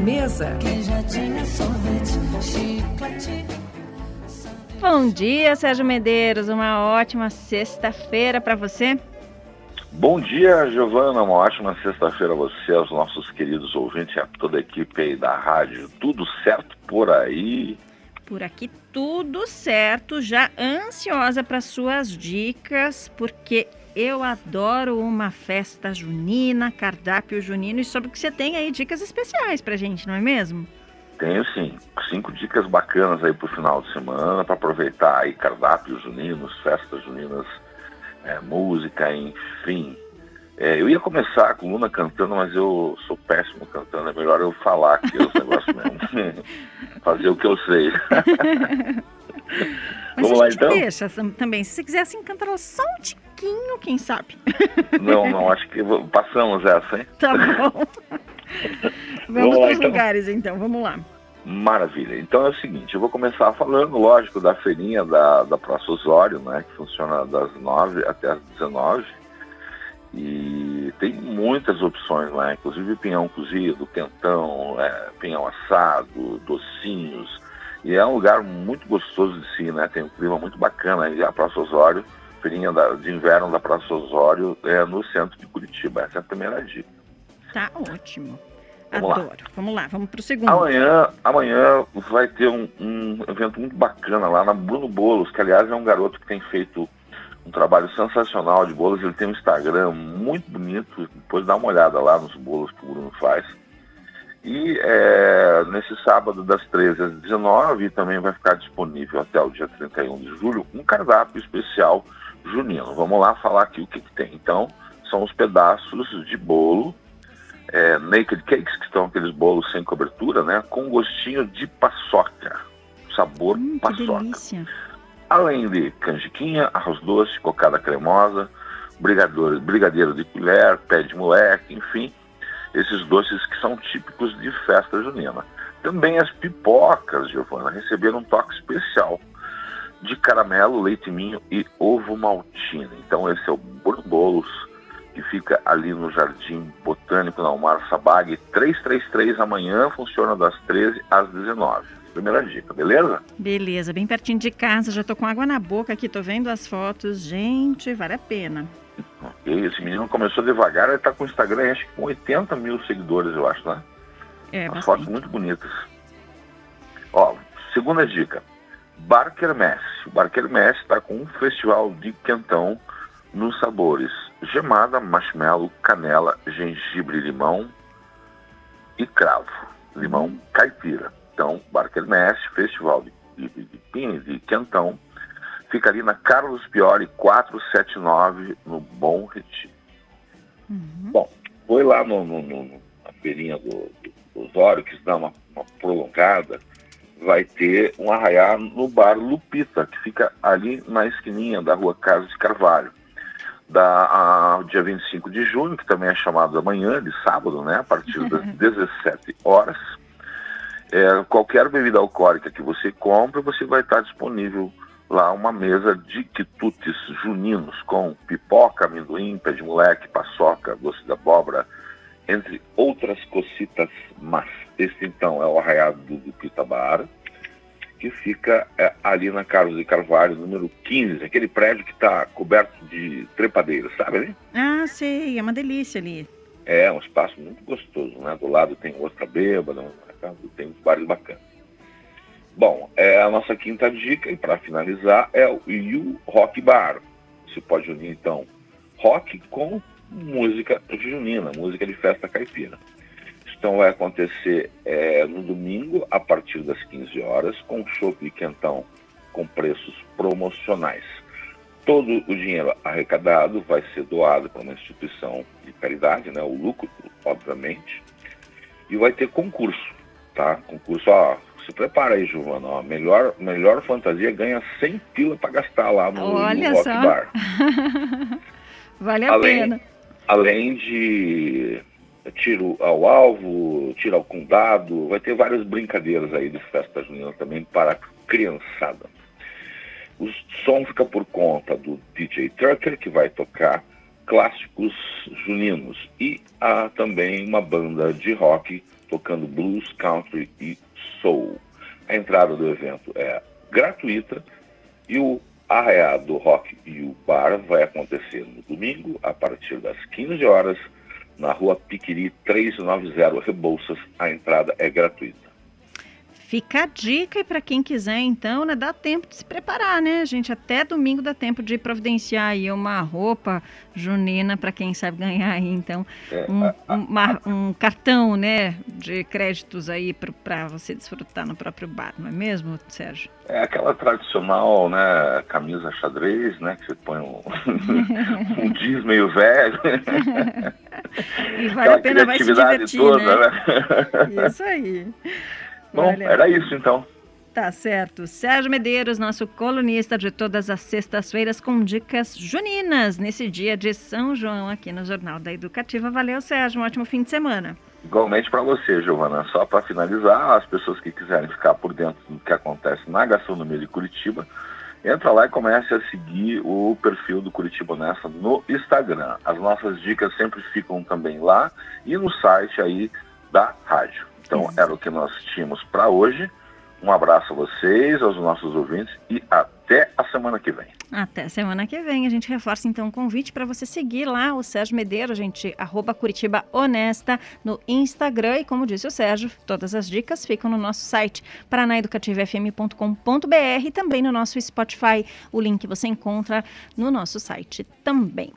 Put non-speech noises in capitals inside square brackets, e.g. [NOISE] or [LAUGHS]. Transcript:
mesa. Bom dia, Sérgio Medeiros. Uma ótima sexta-feira para você. Bom dia, Giovana. Uma ótima sexta-feira a você, aos nossos queridos ouvintes e a toda a equipe aí da rádio. Tudo certo por aí? Por aqui tudo certo. Já ansiosa para suas dicas, porque eu adoro uma festa junina, cardápio junino e sobre o que você tem aí dicas especiais para gente, não é mesmo? Tenho sim, cinco dicas bacanas aí para o final de semana, para aproveitar aí cardápios juninos, festas juninas, é, música, enfim. É, eu ia começar com Luna cantando, mas eu sou péssimo cantando, é melhor eu falar aqui os negócios mesmo. [LAUGHS] Fazer o que eu sei. [LAUGHS] mas Vamos a gente lá, então? deixa também. Se você quiser assim, cantar só um tiquinho, quem sabe? Não, não, acho que passamos essa, hein? Tá bom. [LAUGHS] Vamos, para os então. lugares então, vamos lá. Maravilha. Então é o seguinte, eu vou começar falando, lógico, da feirinha da, da Praça Osório, né, que funciona das 9 até as 19. E tem muitas opções lá, inclusive pinhão cozido, quentão, é, pinhão assado, docinhos. E é um lugar muito gostoso de si, né? Tem um clima muito bacana aí, a Praça Osório, feirinha da, de inverno da Praça Osório, é no centro de Curitiba. Essa é a primeira dica. Tá ótimo. Vamos Adoro. Lá. Vamos lá, vamos para o segundo. Amanhã, amanhã vai ter um, um, evento muito bacana lá na Bruno Bolos, que aliás é um garoto que tem feito um trabalho sensacional de bolos. Ele tem um Instagram muito bonito, depois dá uma olhada lá nos bolos que o Bruno faz. E é, nesse sábado, das 13 às 19, também vai ficar disponível até o dia 31 de julho um cardápio especial junino. Vamos lá falar aqui o que, que tem. Então, são os pedaços de bolo é, naked cakes, que estão aqueles bolos sem cobertura, né? Com gostinho de paçoca. Sabor hum, paçoca. Além de canjiquinha, arroz doce, cocada cremosa, brigadeiro, brigadeiro de colher, pé de moleque, enfim, esses doces que são típicos de festa junina. Também as pipocas, Giovana, receberam um toque especial de caramelo, leite minho e ovo maltine. Então esse é o Bolos que fica ali no Jardim Botânico, na Omar Sabag, 333 amanhã, funciona das 13 às 19. Primeira dica, beleza? Beleza, bem pertinho de casa, já tô com água na boca aqui, tô vendo as fotos, gente, vale a pena. Ok, esse menino começou devagar, ele tá com o Instagram, acho que com 80 mil seguidores, eu acho, né? É, As fotos muito bonitas. Ó, segunda dica, Barker Mess. O Barker Mess está com um festival de quentão nos sabores gemada, marshmallow, canela, gengibre, limão e cravo. Limão caipira. Então, Barker Mestre, Festival de, de, de, de, Quentão, fica ali na Carlos Piori 479, no Bom Retiro. Uhum. Bom, foi lá no, no, no, na feirinha do, do, do Osório, que dá uma, uma prolongada, vai ter um arraiar no bar Lupita, que fica ali na esquininha da rua Carlos de Carvalho da, a, dia 25 de junho, que também é chamado amanhã, de sábado, né, a partir das [LAUGHS] 17 horas. É, qualquer bebida alcoólica que você compre, você vai estar disponível lá uma mesa de quitutes juninos com pipoca, amendoim, pé de moleque, paçoca, doce de abóbora, entre outras cocitas mas Esse então é o arraiado do Pitabara que fica é, ali na Carlos de Carvalho, número 15, aquele prédio que está coberto de trepadeiras, sabe ali? Ah, sei, é uma delícia ali. É, um espaço muito gostoso, né? Do lado tem outra bêbada, tem uns bares bacanas. Bom, é a nossa quinta dica, e para finalizar, é o You Rock Bar. Você pode unir, então, rock com música junina, música de festa caipira. Então vai acontecer é, no domingo, a partir das 15 horas, com chopp de quentão com preços promocionais. Todo o dinheiro arrecadado vai ser doado para uma instituição de caridade, né, o lucro, obviamente, e vai ter concurso, tá? Concurso, ó, se prepara aí, Giovana, ó, melhor, melhor fantasia ganha 100 pila para gastar lá no, Olha no Rock só. Bar. [LAUGHS] vale a além, pena. Além de tiro ao alvo, tiro ao condado, vai ter várias brincadeiras aí de festa junina também para a criançada. O som fica por conta do DJ Turker, que vai tocar clássicos juninos, e há também uma banda de rock tocando blues, country e soul. A entrada do evento é gratuita e o arraiado do rock e o bar vai acontecer no domingo, a partir das 15 horas, na rua Piquiri 390 Rebouças. A entrada é gratuita. Fica a dica e para quem quiser, então, né, dá tempo de se preparar, né, gente? Até domingo dá tempo de providenciar aí uma roupa junina para quem sabe ganhar aí, então, É, um, a- a- uma- um cartão, né, de créditos aí para você desfrutar no próprio bar, não é mesmo, Sérgio? É aquela tradicional, né, camisa xadrez, né, que você põe um, [LAUGHS] um jeans meio velho, [LAUGHS] E vale a pena, vai se divertir, toda, né? né? Isso aí. Bom, Vale era isso então. Tá certo. Sérgio Medeiros, nosso colunista de todas as sextas-feiras com dicas juninas nesse dia de São João aqui no Jornal da Educativa. Valeu, Sérgio. Um ótimo fim de semana. Igualmente para você, Giovana. Só para finalizar, as pessoas que quiserem ficar por dentro do que acontece na gastronomia de Curitiba, entra lá e comece a seguir o perfil do Curitiba Honesta no Instagram. As nossas dicas sempre ficam também lá e no site aí da rádio. Então Isso. era o que nós tínhamos para hoje. Um abraço a vocês, aos nossos ouvintes e até a semana que vem. Até semana que vem. A gente reforça então o convite para você seguir lá o Sérgio Medeiros, gente, arroba Curitiba Honesta no Instagram. E como disse o Sérgio, todas as dicas ficam no nosso site paranaeducativafm.com.br e também no nosso Spotify. O link você encontra no nosso site também.